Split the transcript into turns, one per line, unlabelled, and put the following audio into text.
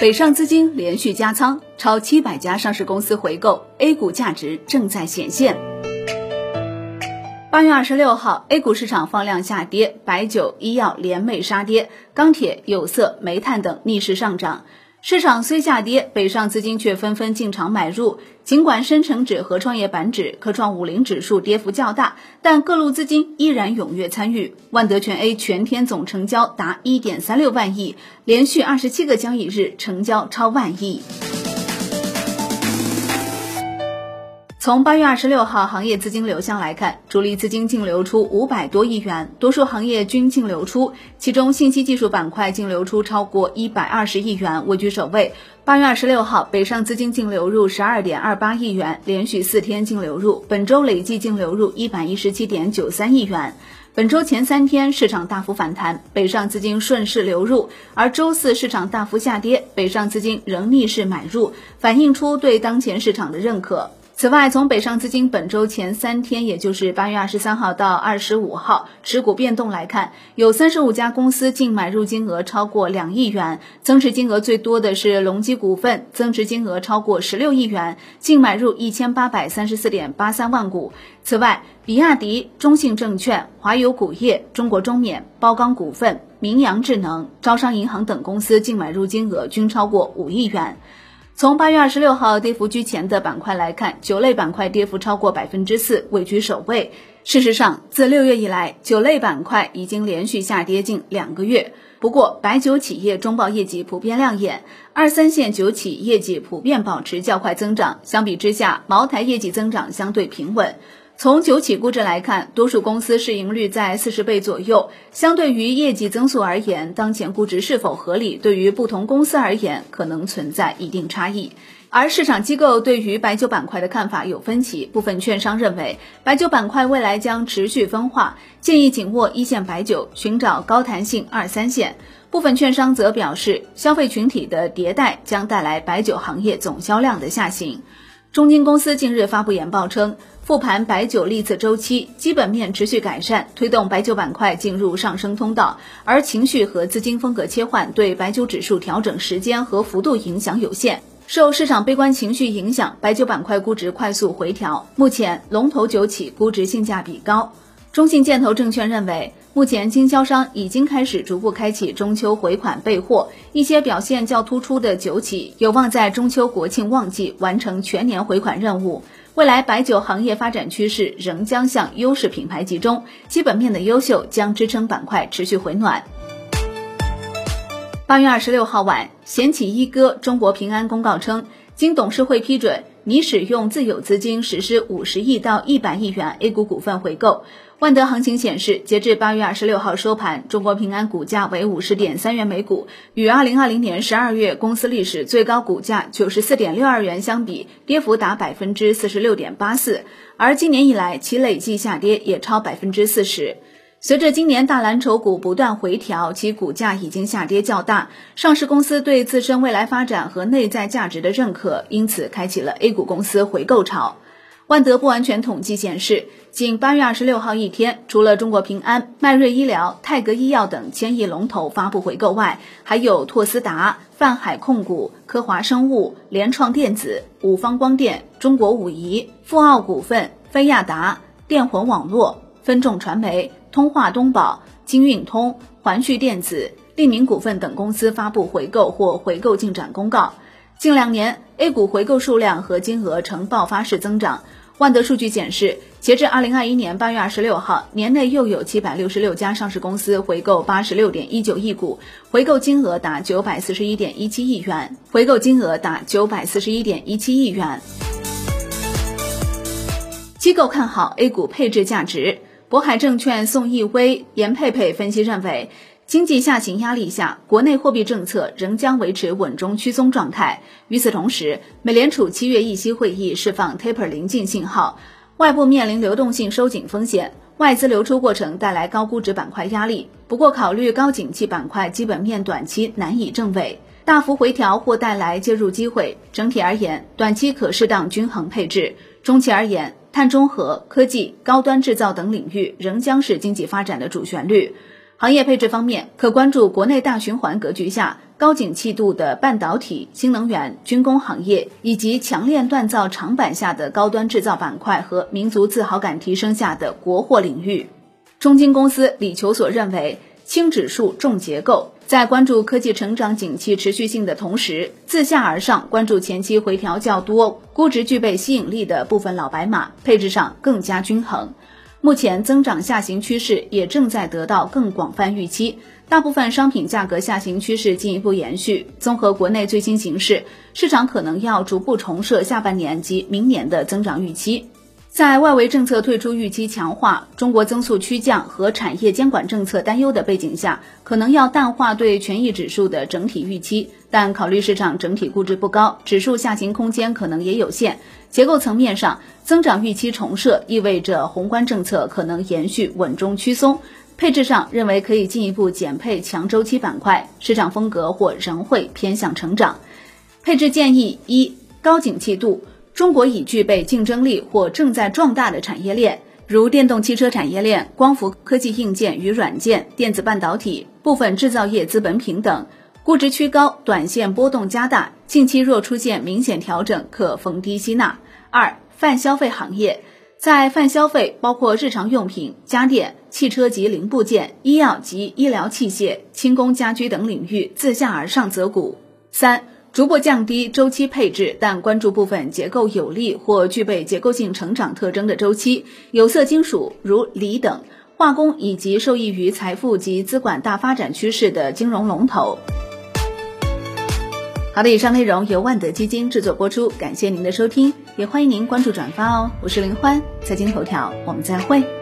北上资金连续加仓，超七百家上市公司回购，A 股价值正在显现。八月二十六号，A 股市场放量下跌，白酒、医药联袂杀跌，钢铁、有色、煤炭等逆势上涨。市场虽下跌，北上资金却纷纷进场买入。尽管深成指和创业板指、科创五零指数跌幅较大，但各路资金依然踊跃参与。万德全 A 全天总成交达一点三六万亿，连续二十七个交易日成交超万亿。从八月二十六号行业资金流向来看，主力资金净流出五百多亿元，多数行业均净流出，其中信息技术板块净流出超过一百二十亿元，位居首位。八月二十六号，北上资金净流入十二点二八亿元，连续四天净流入，本周累计净流入一百一十七点九三亿元。本周前三天市场大幅反弹，北上资金顺势流入，而周四市场大幅下跌，北上资金仍逆势买入，反映出对当前市场的认可。此外，从北上资金本周前三天，也就是八月二十三号到二十五号持股变动来看，有三十五家公司净买入金额超过两亿元，增持金额最多的是隆基股份，增持金额超过十六亿元，净买入一千八百三十四点八三万股。此外，比亚迪、中信证券、华友钴业、中国中免、包钢股份、明阳智能、招商银行等公司净买入金额均超过五亿元。从八月二十六号跌幅居前的板块来看，酒类板块跌幅超过百分之四，位居首位。事实上，自六月以来，酒类板块已经连续下跌近两个月。不过，白酒企业中报业绩普遍亮眼，二三线酒企业绩普遍保持较快增长。相比之下，茅台业绩增长相对平稳。从酒企估值来看，多数公司市盈率在四十倍左右。相对于业绩增速而言，当前估值是否合理，对于不同公司而言可能存在一定差异。而市场机构对于白酒板块的看法有分歧，部分券商认为白酒板块未来将持续分化，建议紧握一线白酒，寻找高弹性二三线。部分券商则表示，消费群体的迭代将带来白酒行业总销量的下行。中金公司近日发布研报称。复盘白酒历次周期，基本面持续改善，推动白酒板块进入上升通道。而情绪和资金风格切换对白酒指数调整时间和幅度影响有限。受市场悲观情绪影响，白酒板块估值快速回调。目前龙头酒企估值性价比高。中信建投证券认为，目前经销商已经开始逐步开启中秋回款备货，一些表现较突出的酒企有望在中秋国庆旺季完成全年回款任务。未来白酒行业发展趋势仍将向优势品牌集中，基本面的优秀将支撑板块持续回暖。八月二十六号晚，险企一哥中国平安公告称，经董事会批准。拟使用自有资金实施五十亿到一百亿元 A 股股份回购。万德行情显示，截至八月二十六号收盘，中国平安股价为五十点三元每股，与二零二零年十二月公司历史最高股价九十四点六二元相比，跌幅达百分之四十六点八四。而今年以来，其累计下跌也超百分之四十。随着今年大蓝筹股不断回调，其股价已经下跌较大。上市公司对自身未来发展和内在价值的认可，因此开启了 A 股公司回购潮。万德不完全统计显示，仅八月二十六号一天，除了中国平安、迈瑞医疗、泰格医药等千亿龙头发布回购外，还有拓斯达、泛海控股、科华生物、联创电子、五方光电、中国武夷、富奥股份、飞亚达、电魂网络、分众传媒。通化东宝、金运通、环旭电子、利民股份等公司发布回购或回购进展公告。近两年 A 股回购数量和金额呈爆发式增长。万德数据显示，截至二零二一年八月二十六号，年内又有七百六十六家上市公司回购八十六点一九亿股，回购金额达九百四十一点一七亿元。回购金额达九百四十一点一七亿元。机构看好 A 股配置价值。渤海证券宋毅威、严佩佩分析认为，经济下行压力下，国内货币政策仍将维持稳中趋松状态。与此同时，美联储七月议息会议释放 taper 临近信号，外部面临流动性收紧风险，外资流出过程带来高估值板块压力。不过，考虑高景气板块基本面短期难以正位，大幅回调或带来介入机会。整体而言，短期可适当均衡配置，中期而言。碳中和、科技、高端制造等领域仍将是经济发展的主旋律。行业配置方面，可关注国内大循环格局下高景气度的半导体、新能源、军工行业，以及强链锻造长板下的高端制造板块和民族自豪感提升下的国货领域。中金公司李求所认为，轻指数重结构，在关注科技成长景气持续性的同时，自下而上关注前期回调较多、估值具备吸引力的部分老白马，配置上更加均衡。目前增长下行趋势也正在得到更广泛预期。大部分商品价格下行趋势进一步延续。综合国内最新形势，市场可能要逐步重设下半年及明年的增长预期。在外围政策退出预期强化、中国增速趋降和产业监管政策担忧的背景下，可能要淡化对权益指数的整体预期。但考虑市场整体估值不高，指数下行空间可能也有限。结构层面上，增长预期重设意味着宏观政策可能延续稳中趋松。配置上认为可以进一步减配强周期板块，市场风格或仍会偏向成长。配置建议一：高景气度，中国已具备竞争力或正在壮大的产业链，如电动汽车产业链、光伏科技硬件与软件、电子半导体、部分制造业资本品等。估值趋高，短线波动加大，近期若出现明显调整，可逢低吸纳。二、泛消费行业。在泛消费包括日常用品、家电、汽车及零部件、医药及医疗器械、轻工家居等领域自下而上择股。三、逐步降低周期配置，但关注部分结构有利或具备结构性成长特征的周期，有色金属如锂等，化工以及受益于财富及资管大发展趋势的金融龙头。好的，以上内容由万德基金制作播出，感谢您的收听，也欢迎您关注转发哦。我是林欢，财经头条，我们再会。